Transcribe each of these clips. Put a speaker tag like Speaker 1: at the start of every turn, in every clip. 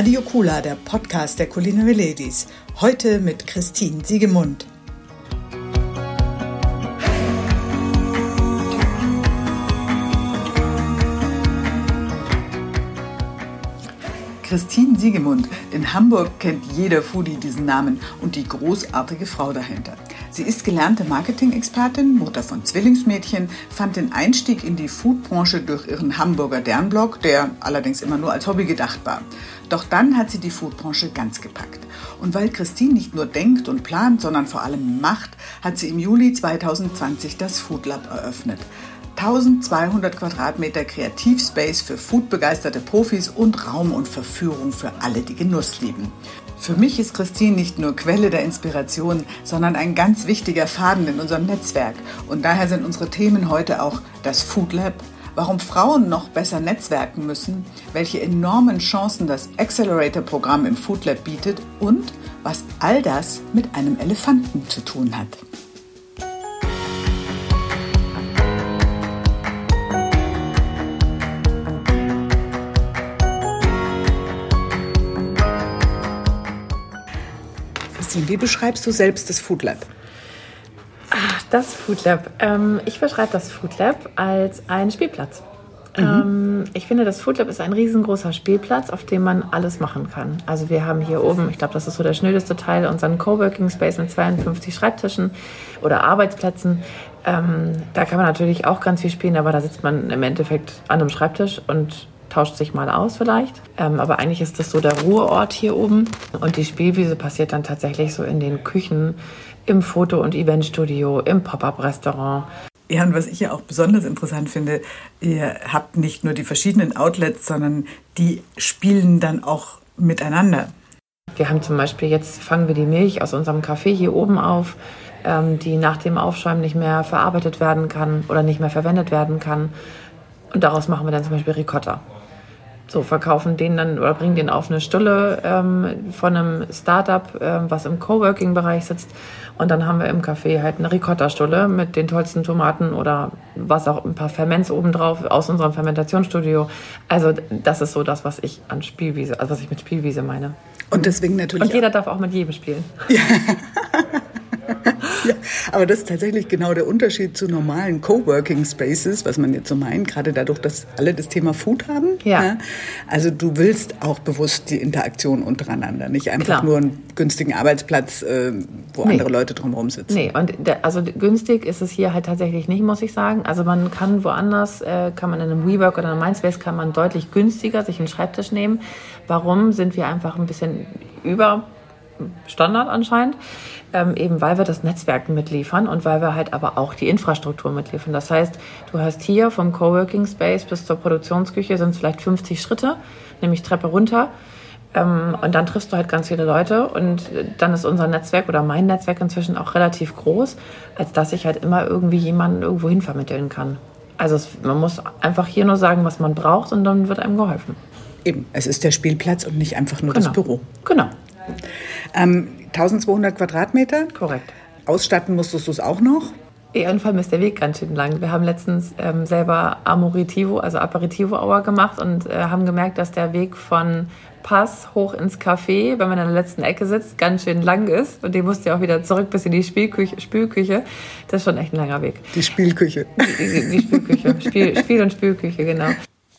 Speaker 1: Radio Kula, der Podcast der Culinary Ladies. Heute mit Christine Siegemund. Christine Siegemund. In Hamburg kennt jeder Foodie diesen Namen und die großartige Frau dahinter. Sie ist gelernte Marketing-Expertin, Mutter von Zwillingsmädchen, fand den Einstieg in die Foodbranche durch ihren Hamburger Dernblog, der allerdings immer nur als Hobby gedacht war. Doch dann hat sie die Foodbranche ganz gepackt. Und weil Christine nicht nur denkt und plant, sondern vor allem macht, hat sie im Juli 2020 das Food Lab eröffnet. 1200 Quadratmeter Kreativspace für foodbegeisterte Profis und Raum und Verführung für alle, die Genuss lieben. Für mich ist Christine nicht nur Quelle der Inspiration, sondern ein ganz wichtiger Faden in unserem Netzwerk. Und daher sind unsere Themen heute auch das Food Lab, warum Frauen noch besser netzwerken müssen, welche enormen Chancen das Accelerator-Programm im Food Lab bietet und was all das mit einem Elefanten zu tun hat. Wie beschreibst du selbst das Food Lab?
Speaker 2: Ach, das Food Lab. Ähm, ich beschreibe das Food Lab als einen Spielplatz. Mhm. Ähm, ich finde, das Food Lab ist ein riesengroßer Spielplatz, auf dem man alles machen kann. Also wir haben hier oben, ich glaube, das ist so der schnödeste Teil, unseren Coworking Space mit 52 Schreibtischen oder Arbeitsplätzen. Ähm, da kann man natürlich auch ganz viel spielen, aber da sitzt man im Endeffekt an einem Schreibtisch und tauscht sich mal aus vielleicht. Ähm, aber eigentlich ist das so der Ruheort hier oben. Und die Spielwiese passiert dann tatsächlich so in den Küchen, im Foto- und Eventstudio, im Pop-up-Restaurant.
Speaker 1: Ja, und was ich ja auch besonders interessant finde, ihr habt nicht nur die verschiedenen Outlets, sondern die spielen dann auch miteinander.
Speaker 2: Wir haben zum Beispiel jetzt fangen wir die Milch aus unserem Café hier oben auf, ähm, die nach dem Aufschäumen nicht mehr verarbeitet werden kann oder nicht mehr verwendet werden kann. Und daraus machen wir dann zum Beispiel Ricotta so verkaufen den dann oder bringen den auf eine Stulle ähm, von einem Startup, ähm, was im Coworking-Bereich sitzt. Und dann haben wir im Café halt eine Ricotta-Stulle mit den tollsten Tomaten oder was auch ein paar Ferments obendrauf aus unserem Fermentationsstudio. Also das ist so das, was ich an Spielwiese, also was ich mit Spielwiese meine.
Speaker 1: Und deswegen natürlich.
Speaker 2: Und jeder darf auch mit jedem spielen. Ja.
Speaker 1: ja, aber das ist tatsächlich genau der Unterschied zu normalen Coworking Spaces, was man jetzt so meint, gerade dadurch, dass alle das Thema Food haben. Ja. ja. Also du willst auch bewusst die Interaktion untereinander, nicht einfach Klar. nur einen günstigen Arbeitsplatz, äh, wo nee. andere Leute drumherum sitzen.
Speaker 2: Nee, und also günstig ist es hier halt tatsächlich nicht, muss ich sagen. Also man kann woanders, äh, kann man in einem WeWork oder einem Mindspace, kann man deutlich günstiger sich einen Schreibtisch nehmen. Warum sind wir einfach ein bisschen über Standard anscheinend, ähm, eben weil wir das Netzwerk mitliefern und weil wir halt aber auch die Infrastruktur mitliefern. Das heißt, du hast hier vom Coworking Space bis zur Produktionsküche sind es vielleicht 50 Schritte, nämlich Treppe runter. Ähm, und dann triffst du halt ganz viele Leute und dann ist unser Netzwerk oder mein Netzwerk inzwischen auch relativ groß, als dass ich halt immer irgendwie jemanden irgendwo hin vermitteln kann. Also es, man muss einfach hier nur sagen, was man braucht und dann wird einem geholfen.
Speaker 1: Eben, es ist der Spielplatz und nicht einfach nur
Speaker 2: genau.
Speaker 1: das Büro.
Speaker 2: Genau.
Speaker 1: Ähm, 1200 Quadratmeter?
Speaker 2: Korrekt.
Speaker 1: Ausstatten musstest du es auch noch?
Speaker 2: Jedenfalls ist der Weg ganz schön lang. Wir haben letztens ähm, selber Amoritivo, also Aperitivo Hour gemacht und äh, haben gemerkt, dass der Weg von Pass hoch ins Café, wenn man in der letzten Ecke sitzt, ganz schön lang ist. Und den musst du ja auch wieder zurück bis in die Spielküche. Spülküche. Das ist schon echt ein langer Weg.
Speaker 1: Die Spielküche.
Speaker 2: Die, die, die Spielküche. Spiel, Spiel- und Spülküche, genau.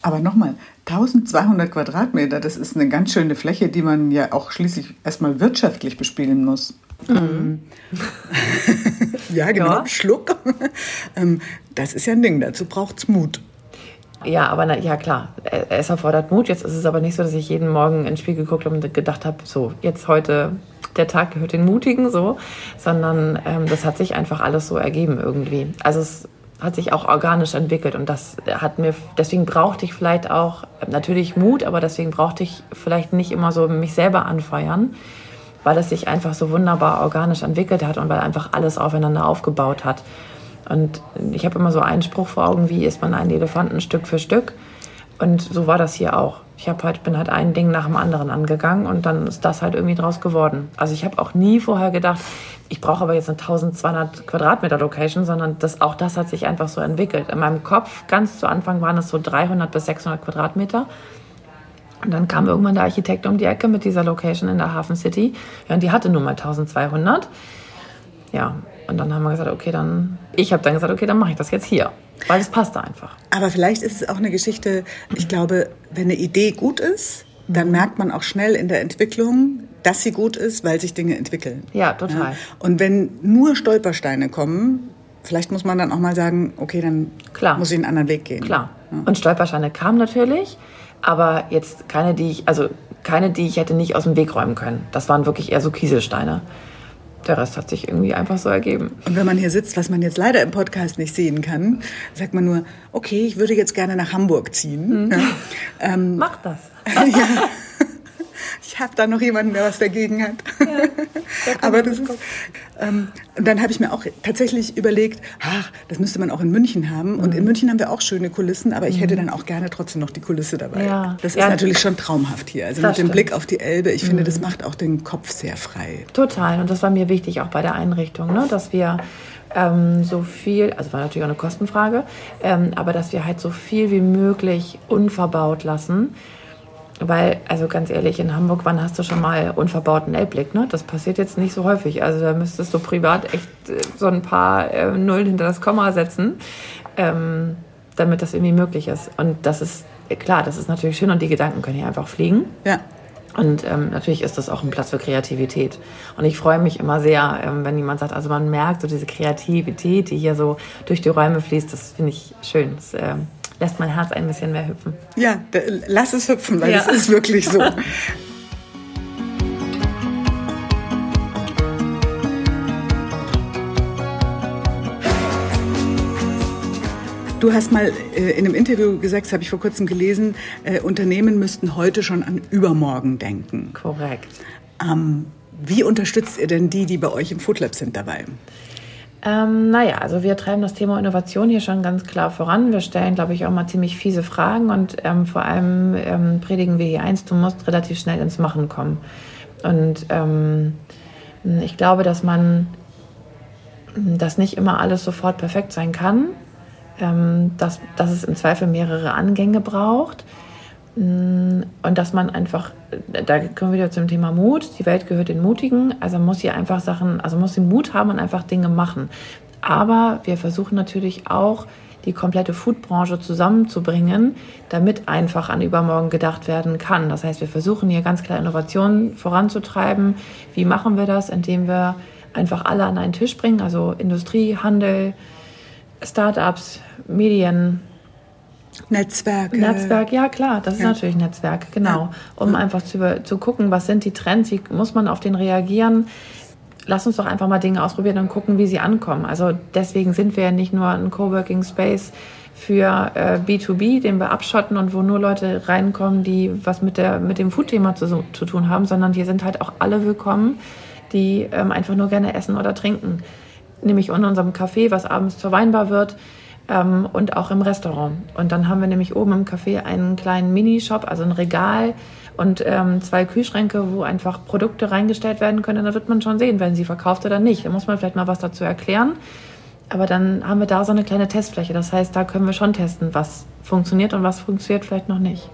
Speaker 1: Aber nochmal, 1200 Quadratmeter, das ist eine ganz schöne Fläche, die man ja auch schließlich erstmal wirtschaftlich bespielen muss. Mhm. ja, genau, ja. Schluck. Ähm, das ist ja ein Ding, dazu braucht es Mut.
Speaker 2: Ja, aber na, ja klar, es erfordert Mut. Jetzt ist es aber nicht so, dass ich jeden Morgen ins Spiel geguckt habe und gedacht habe, so, jetzt heute, der Tag gehört den Mutigen, so, sondern ähm, das hat sich einfach alles so ergeben irgendwie. Also es hat sich auch organisch entwickelt und das hat mir, deswegen brauchte ich vielleicht auch natürlich Mut, aber deswegen brauchte ich vielleicht nicht immer so mich selber anfeuern, weil es sich einfach so wunderbar organisch entwickelt hat und weil einfach alles aufeinander aufgebaut hat. Und ich habe immer so einen Spruch vor Augen, wie isst man einen Elefanten Stück für Stück. Und so war das hier auch. Ich hab halt, bin halt ein Ding nach dem anderen angegangen und dann ist das halt irgendwie draus geworden. Also ich habe auch nie vorher gedacht, ich brauche aber jetzt eine 1200 Quadratmeter Location, sondern das, auch das hat sich einfach so entwickelt. In meinem Kopf, ganz zu Anfang waren es so 300 bis 600 Quadratmeter. Und dann kam irgendwann der Architekt um die Ecke mit dieser Location in der Hafen City. Ja, und die hatte nur mal 1200. Ja, und dann haben wir gesagt, okay, dann, ich habe dann gesagt, okay, dann mache ich das jetzt hier, weil es passte einfach.
Speaker 1: Aber vielleicht ist es auch eine Geschichte, ich glaube, wenn eine Idee gut ist, dann merkt man auch schnell in der Entwicklung, dass sie gut ist, weil sich Dinge entwickeln.
Speaker 2: Ja, total. Ja?
Speaker 1: Und wenn nur Stolpersteine kommen, vielleicht muss man dann auch mal sagen, okay, dann Klar. muss ich einen anderen Weg gehen.
Speaker 2: Klar. Ja. Und Stolpersteine kamen natürlich, aber jetzt keine, die ich, also keine, die ich hätte nicht aus dem Weg räumen können. Das waren wirklich eher so Kieselsteine der Rest hat sich irgendwie einfach so ergeben.
Speaker 1: Und wenn man hier sitzt, was man jetzt leider im Podcast nicht sehen kann, sagt man nur, okay, ich würde jetzt gerne nach Hamburg ziehen. Mhm. Ja.
Speaker 2: Ähm, Mach das.
Speaker 1: ja. Ich habe da noch jemanden, der was dagegen hat. Ja, Aber das ist, ähm, und dann habe ich mir auch tatsächlich überlegt, ach, das müsste man auch in München haben. Und in mhm. München haben wir auch schöne Kulissen, aber ich hätte mhm. dann auch gerne trotzdem noch die Kulisse dabei. Ja. Das ist ja, natürlich schon traumhaft hier. Also mit dem Blick auf die Elbe, ich finde, das mhm. macht auch den Kopf sehr frei.
Speaker 2: Total. Und das war mir wichtig auch bei der Einrichtung, ne? dass wir ähm, so viel, also war natürlich auch eine Kostenfrage, ähm, aber dass wir halt so viel wie möglich unverbaut lassen weil, also ganz ehrlich, in Hamburg, wann hast du schon mal unverbauten L-Blick? Ne? Das passiert jetzt nicht so häufig. Also da müsstest du privat echt äh, so ein paar äh, Nullen hinter das Komma setzen, ähm, damit das irgendwie möglich ist. Und das ist, klar, das ist natürlich schön und die Gedanken können hier einfach fliegen.
Speaker 1: Ja.
Speaker 2: Und ähm, natürlich ist das auch ein Platz für Kreativität. Und ich freue mich immer sehr, ähm, wenn jemand sagt, also man merkt so diese Kreativität, die hier so durch die Räume fließt. Das finde ich schön. Das, ähm, lässt mein Herz ein bisschen mehr hüpfen.
Speaker 1: Ja, lass es hüpfen, weil es ist wirklich so. Du hast mal äh, in einem Interview gesagt, das habe ich vor kurzem gelesen, äh, Unternehmen müssten heute schon an übermorgen denken.
Speaker 2: Korrekt.
Speaker 1: Ähm, wie unterstützt ihr denn die, die bei euch im Foodlab sind dabei?
Speaker 2: Ähm, naja, also wir treiben das Thema Innovation hier schon ganz klar voran. Wir stellen, glaube ich, auch mal ziemlich fiese Fragen und ähm, vor allem ähm, predigen wir hier eins, du musst relativ schnell ins Machen kommen. Und ähm, ich glaube, dass man, dass nicht immer alles sofort perfekt sein kann, ähm, dass, dass es im Zweifel mehrere Angänge braucht und dass man einfach, da kommen wir wieder zum Thema Mut. Die Welt gehört den Mutigen. Also muss sie einfach Sachen, also muss sie Mut haben und einfach Dinge machen. Aber wir versuchen natürlich auch, die komplette Foodbranche zusammenzubringen, damit einfach an übermorgen gedacht werden kann. Das heißt, wir versuchen hier ganz klar Innovationen voranzutreiben. Wie machen wir das? Indem wir einfach alle an einen Tisch bringen, also Industrie, Handel, Startups, Medien,
Speaker 1: Netzwerke.
Speaker 2: Netzwerk, ja klar, das ist ja. natürlich Netzwerk, genau. Um ja. einfach zu, zu gucken, was sind die Trends, wie muss man auf den reagieren. Lass uns doch einfach mal Dinge ausprobieren und gucken, wie sie ankommen. Also deswegen sind wir ja nicht nur ein Coworking Space für äh, B2B, den wir abschotten und wo nur Leute reinkommen, die was mit, der, mit dem Food-Thema zu, zu tun haben, sondern hier sind halt auch alle willkommen, die ähm, einfach nur gerne essen oder trinken. Nämlich in unserem Café, was abends zur Weinbar wird ähm, und auch im Restaurant. Und dann haben wir nämlich oben im Café einen kleinen Minishop, also ein Regal und ähm, zwei Kühlschränke, wo einfach Produkte reingestellt werden können. Da wird man schon sehen, wenn sie verkauft oder nicht. Da muss man vielleicht mal was dazu erklären. Aber dann haben wir da so eine kleine Testfläche. Das heißt, da können wir schon testen, was funktioniert und was funktioniert vielleicht noch nicht.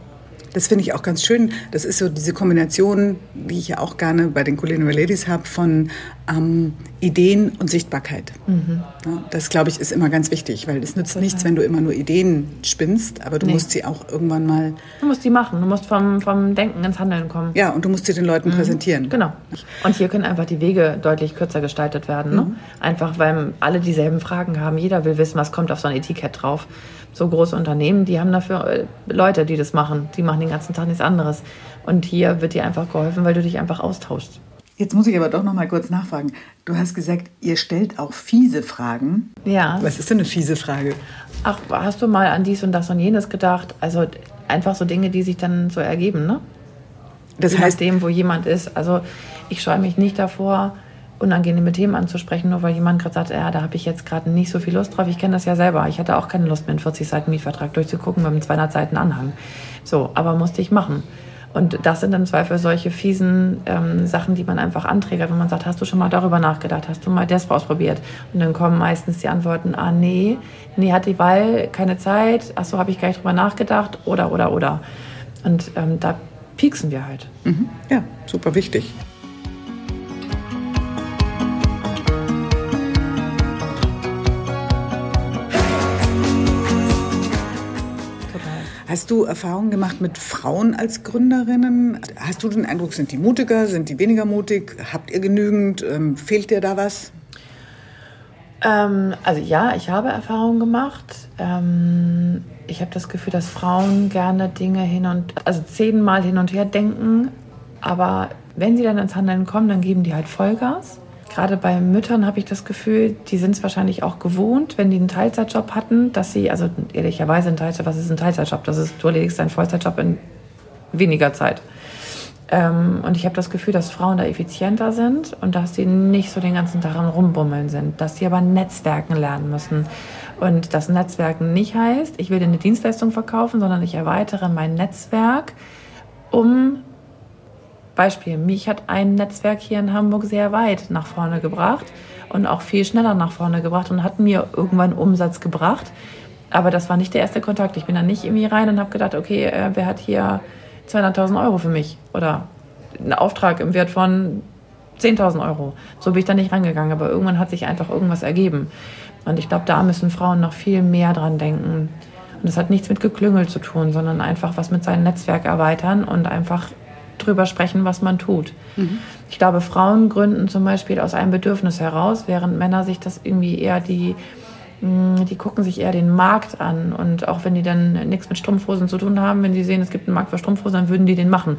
Speaker 1: Das finde ich auch ganz schön. Das ist so diese Kombination, die ich ja auch gerne bei den Culinary Ladies habe, von ähm, Ideen und Sichtbarkeit. Mhm. Ja, das, glaube ich, ist immer ganz wichtig, weil es nützt Total. nichts, wenn du immer nur Ideen spinnst, aber du nee. musst sie auch irgendwann mal...
Speaker 2: Du musst die machen. Du musst vom, vom Denken ins Handeln kommen.
Speaker 1: Ja, und du musst sie den Leuten mhm. präsentieren.
Speaker 2: Genau. Und hier können einfach die Wege deutlich kürzer gestaltet werden. Ne? Mhm. Einfach, weil alle dieselben Fragen haben. Jeder will wissen, was kommt auf so ein Etikett drauf so große Unternehmen, die haben dafür äh, Leute, die das machen. Die machen den ganzen Tag nichts anderes. Und hier wird dir einfach geholfen, weil du dich einfach austauschst.
Speaker 1: Jetzt muss ich aber doch noch mal kurz nachfragen. Du hast gesagt, ihr stellt auch fiese Fragen.
Speaker 2: Ja.
Speaker 1: Was ist denn eine fiese Frage?
Speaker 2: Ach, hast du mal an dies und das und jenes gedacht? Also einfach so Dinge, die sich dann so ergeben, ne? Das Je heißt, dem, wo jemand ist. Also ich scheue mich nicht davor, unangenehme Themen anzusprechen, nur weil jemand gerade sagt, ja, da habe ich jetzt gerade nicht so viel Lust drauf. Ich kenne das ja selber. Ich hatte auch keine Lust mehr, einen 40 Seiten Mietvertrag durchzugucken mit einem 200 Seiten Anhang. So, aber musste ich machen. Und das sind im Zweifel solche fiesen ähm, Sachen, die man einfach anträgt, wenn man sagt, hast du schon mal darüber nachgedacht, hast du mal das ausprobiert? Und dann kommen meistens die Antworten, ah nee, nee, hat die Wahl keine Zeit, ach so, habe ich gar nicht drüber nachgedacht, oder, oder, oder. Und ähm, da pieksen wir halt.
Speaker 1: Mhm. Ja, super wichtig. Hast du Erfahrungen gemacht mit Frauen als Gründerinnen? Hast du den Eindruck, sind die mutiger, sind die weniger mutig? Habt ihr genügend? Ähm, fehlt dir da was?
Speaker 2: Ähm, also ja, ich habe Erfahrungen gemacht. Ähm, ich habe das Gefühl, dass Frauen gerne Dinge hin und also zehnmal hin und her denken, aber wenn sie dann ins Handeln kommen, dann geben die halt Vollgas gerade bei Müttern habe ich das Gefühl, die sind es wahrscheinlich auch gewohnt, wenn die einen Teilzeitjob hatten, dass sie, also ehrlicherweise ein Teilzeit, was ist ein Teilzeitjob? Das ist, du erledigst deinen Vollzeitjob in weniger Zeit. Ähm, und ich habe das Gefühl, dass Frauen da effizienter sind und dass sie nicht so den ganzen Tag am Rumbummeln sind, dass sie aber Netzwerken lernen müssen. Und das Netzwerken nicht heißt, ich will dir eine Dienstleistung verkaufen, sondern ich erweitere mein Netzwerk, um Beispiel, mich hat ein Netzwerk hier in Hamburg sehr weit nach vorne gebracht und auch viel schneller nach vorne gebracht und hat mir irgendwann Umsatz gebracht. Aber das war nicht der erste Kontakt. Ich bin da nicht irgendwie rein und habe gedacht, okay, äh, wer hat hier 200.000 Euro für mich oder einen Auftrag im Wert von 10.000 Euro. So bin ich da nicht rangegangen, aber irgendwann hat sich einfach irgendwas ergeben. Und ich glaube, da müssen Frauen noch viel mehr dran denken. Und das hat nichts mit Geklüngel zu tun, sondern einfach was mit seinem Netzwerk erweitern und einfach drüber sprechen, was man tut. Mhm. Ich glaube, Frauen gründen zum Beispiel aus einem Bedürfnis heraus, während Männer sich das irgendwie eher die mm, die gucken sich eher den Markt an und auch wenn die dann nichts mit Strumpfhosen zu tun haben, wenn sie sehen, es gibt einen Markt für Strumpfhosen, dann würden die den machen.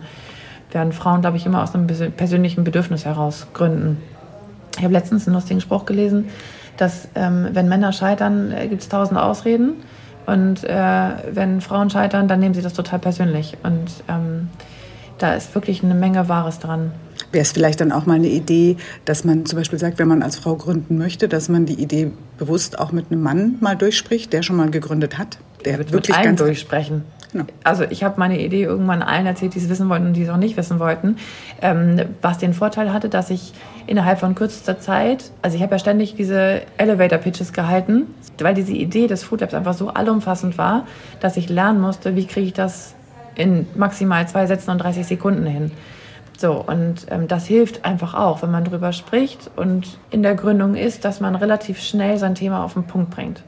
Speaker 2: Während Frauen, glaube ich, immer aus einem persönlichen Bedürfnis heraus gründen. Ich habe letztens einen lustigen Spruch gelesen, dass ähm, wenn Männer scheitern, äh, gibt es tausend Ausreden und äh, wenn Frauen scheitern, dann nehmen sie das total persönlich und ähm, da ist wirklich eine Menge Wahres dran.
Speaker 1: Wäre es vielleicht dann auch mal eine Idee, dass man zum Beispiel sagt, wenn man als Frau gründen möchte, dass man die Idee bewusst auch mit einem Mann mal durchspricht, der schon mal gegründet hat? Der
Speaker 2: wird wirklich mit allen ganz durchsprechen. Genau. Also ich habe meine Idee irgendwann allen erzählt, die es wissen wollten und die es auch nicht wissen wollten. Ähm, was den Vorteil hatte, dass ich innerhalb von kürzester Zeit, also ich habe ja ständig diese Elevator-Pitches gehalten, weil diese Idee des Food Labs einfach so allumfassend war, dass ich lernen musste, wie kriege ich das in maximal zwei Sätzen und 30 Sekunden hin. So, und ähm, das hilft einfach auch, wenn man drüber spricht und in der Gründung ist, dass man relativ schnell sein Thema auf den Punkt bringt.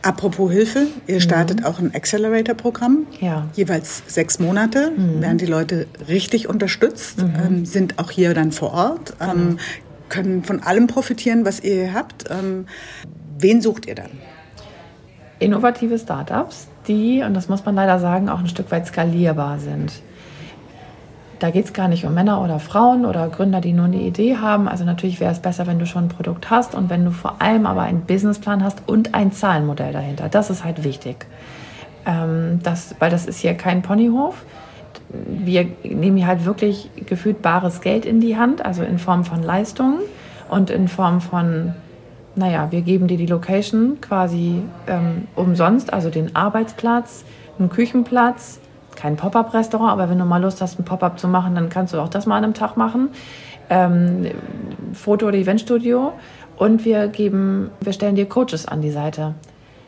Speaker 1: Apropos Hilfe, ihr startet mhm. auch ein Accelerator-Programm.
Speaker 2: Ja.
Speaker 1: Jeweils sechs Monate mhm. werden die Leute richtig unterstützt, mhm. ähm, sind auch hier dann vor Ort, ähm, genau. können von allem profitieren, was ihr habt. Ähm, wen sucht ihr dann?
Speaker 2: Innovative Startups, die, und das muss man leider sagen, auch ein Stück weit skalierbar sind. Da geht es gar nicht um Männer oder Frauen oder Gründer, die nur eine Idee haben. Also natürlich wäre es besser, wenn du schon ein Produkt hast und wenn du vor allem aber einen Businessplan hast und ein Zahlenmodell dahinter. Das ist halt wichtig. Ähm, das, weil das ist hier kein Ponyhof. Wir nehmen hier halt wirklich gefühlt bares Geld in die Hand, also in Form von Leistungen und in Form von naja, wir geben dir die Location quasi ähm, umsonst, also den Arbeitsplatz, einen Küchenplatz, kein Pop-up-Restaurant, aber wenn du mal Lust hast, ein Pop-up zu machen, dann kannst du auch das mal an einem Tag machen. Ähm, Foto- oder Eventstudio. Und wir geben, wir stellen dir Coaches an die Seite.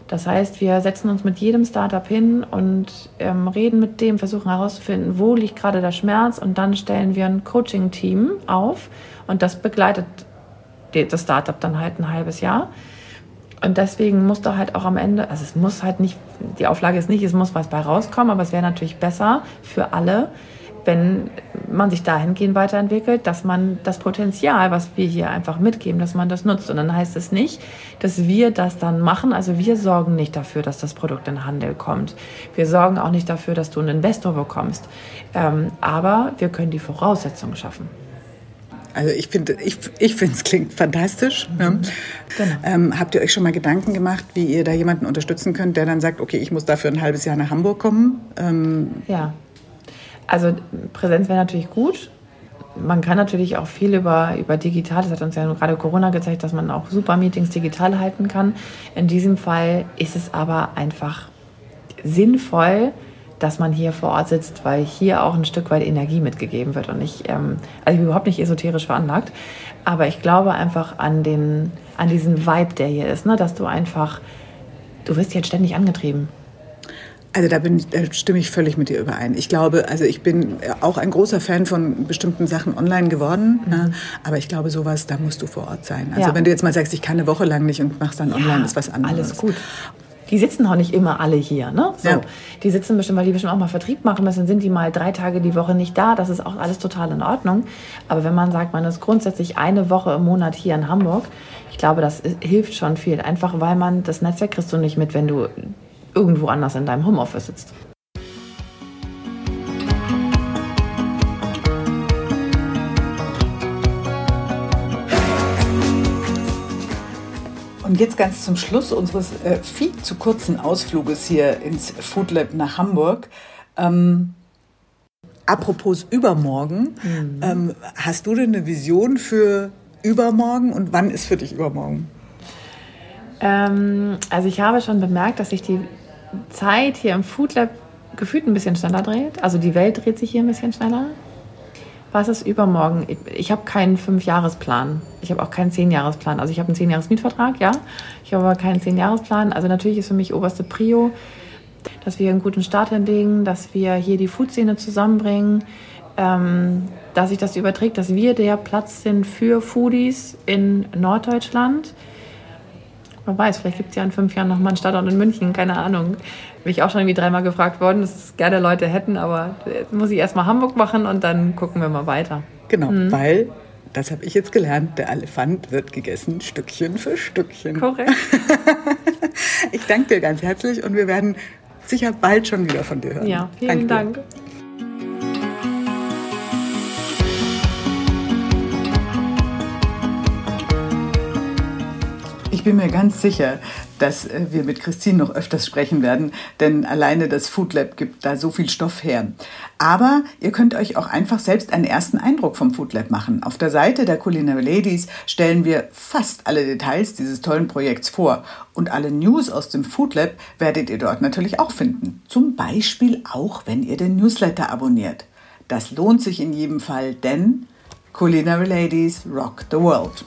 Speaker 2: Das heißt, wir setzen uns mit jedem Startup hin und ähm, reden mit dem, versuchen herauszufinden, wo liegt gerade der Schmerz und dann stellen wir ein Coaching-Team auf und das begleitet das Startup dann halt ein halbes Jahr. Und deswegen muss da halt auch am Ende, also es muss halt nicht, die Auflage ist nicht, es muss was bei rauskommen, aber es wäre natürlich besser für alle, wenn man sich dahingehend weiterentwickelt, dass man das Potenzial, was wir hier einfach mitgeben, dass man das nutzt. Und dann heißt es nicht, dass wir das dann machen. Also wir sorgen nicht dafür, dass das Produkt in Handel kommt. Wir sorgen auch nicht dafür, dass du einen Investor bekommst. Ähm, aber wir können die Voraussetzungen schaffen.
Speaker 1: Also ich finde, ich, ich finde es klingt fantastisch. Mhm. Ne? Genau. Ähm, habt ihr euch schon mal Gedanken gemacht, wie ihr da jemanden unterstützen könnt, der dann sagt, okay, ich muss dafür ein halbes Jahr nach Hamburg kommen?
Speaker 2: Ähm ja, also Präsenz wäre natürlich gut. Man kann natürlich auch viel über, über digital, das hat uns ja gerade Corona gezeigt, dass man auch super Meetings digital halten kann. In diesem Fall ist es aber einfach sinnvoll, dass man hier vor Ort sitzt, weil hier auch ein Stück weit Energie mitgegeben wird. Und ich, ähm, also ich bin überhaupt nicht esoterisch veranlagt, aber ich glaube einfach an, den, an diesen Vibe, der hier ist, ne? dass du einfach, du wirst jetzt ständig angetrieben.
Speaker 1: Also da, bin, da stimme ich völlig mit dir überein. Ich glaube, also ich bin auch ein großer Fan von bestimmten Sachen online geworden, mhm. ja, aber ich glaube, sowas, da musst du vor Ort sein. Also ja. wenn du jetzt mal sagst, ich kann eine Woche lang nicht und machst dann online, ja, ist was anderes.
Speaker 2: Alles gut. Die sitzen auch nicht immer alle hier, ne? So. Ja. Die sitzen bestimmt, weil die bestimmt auch mal Vertrieb machen müssen, sind die mal drei Tage die Woche nicht da. Das ist auch alles total in Ordnung. Aber wenn man sagt, man ist grundsätzlich eine Woche im Monat hier in Hamburg, ich glaube, das hilft schon viel. Einfach weil man das Netzwerk kriegst du nicht mit, wenn du irgendwo anders in deinem Homeoffice sitzt.
Speaker 1: Und jetzt ganz zum Schluss unseres äh, viel zu kurzen Ausfluges hier ins Food Lab nach Hamburg. Ähm, apropos übermorgen, mhm. ähm, hast du denn eine Vision für übermorgen und wann ist für dich übermorgen?
Speaker 2: Ähm, also ich habe schon bemerkt, dass sich die Zeit hier im Food Lab gefühlt ein bisschen schneller dreht. Also die Welt dreht sich hier ein bisschen schneller. Was ist übermorgen? Ich habe keinen Fünfjahresplan. Ich habe auch keinen Zehnjahresplan. Also ich habe einen Zehnjahres-Mietvertrag, ja. Ich habe aber keinen Zehnjahresplan. Also natürlich ist für mich oberste Prio, dass wir einen guten Start hinlegen, dass wir hier die Food-Szene zusammenbringen, ähm, dass sich das überträgt, dass wir der Platz sind für Foodies in Norddeutschland. Man weiß, vielleicht gibt es ja in fünf Jahren nochmal einen Standort in München, keine Ahnung. Bin ich auch schon irgendwie dreimal gefragt worden, dass es gerne Leute hätten, aber jetzt muss ich erstmal Hamburg machen und dann gucken wir mal weiter.
Speaker 1: Genau, mhm. weil, das habe ich jetzt gelernt, der Elefant wird gegessen Stückchen für Stückchen.
Speaker 2: Korrekt.
Speaker 1: ich danke dir ganz herzlich und wir werden sicher bald schon wieder von dir hören.
Speaker 2: Ja, vielen danke Dank.
Speaker 1: bin mir ganz sicher, dass äh, wir mit Christine noch öfters sprechen werden, denn alleine das Food Lab gibt da so viel Stoff her. Aber ihr könnt euch auch einfach selbst einen ersten Eindruck vom Food Lab machen. Auf der Seite der Culinary Ladies stellen wir fast alle Details dieses tollen Projekts vor. Und alle News aus dem Food Lab werdet ihr dort natürlich auch finden. Zum Beispiel auch, wenn ihr den Newsletter abonniert. Das lohnt sich in jedem Fall, denn Culinary Ladies rock the world.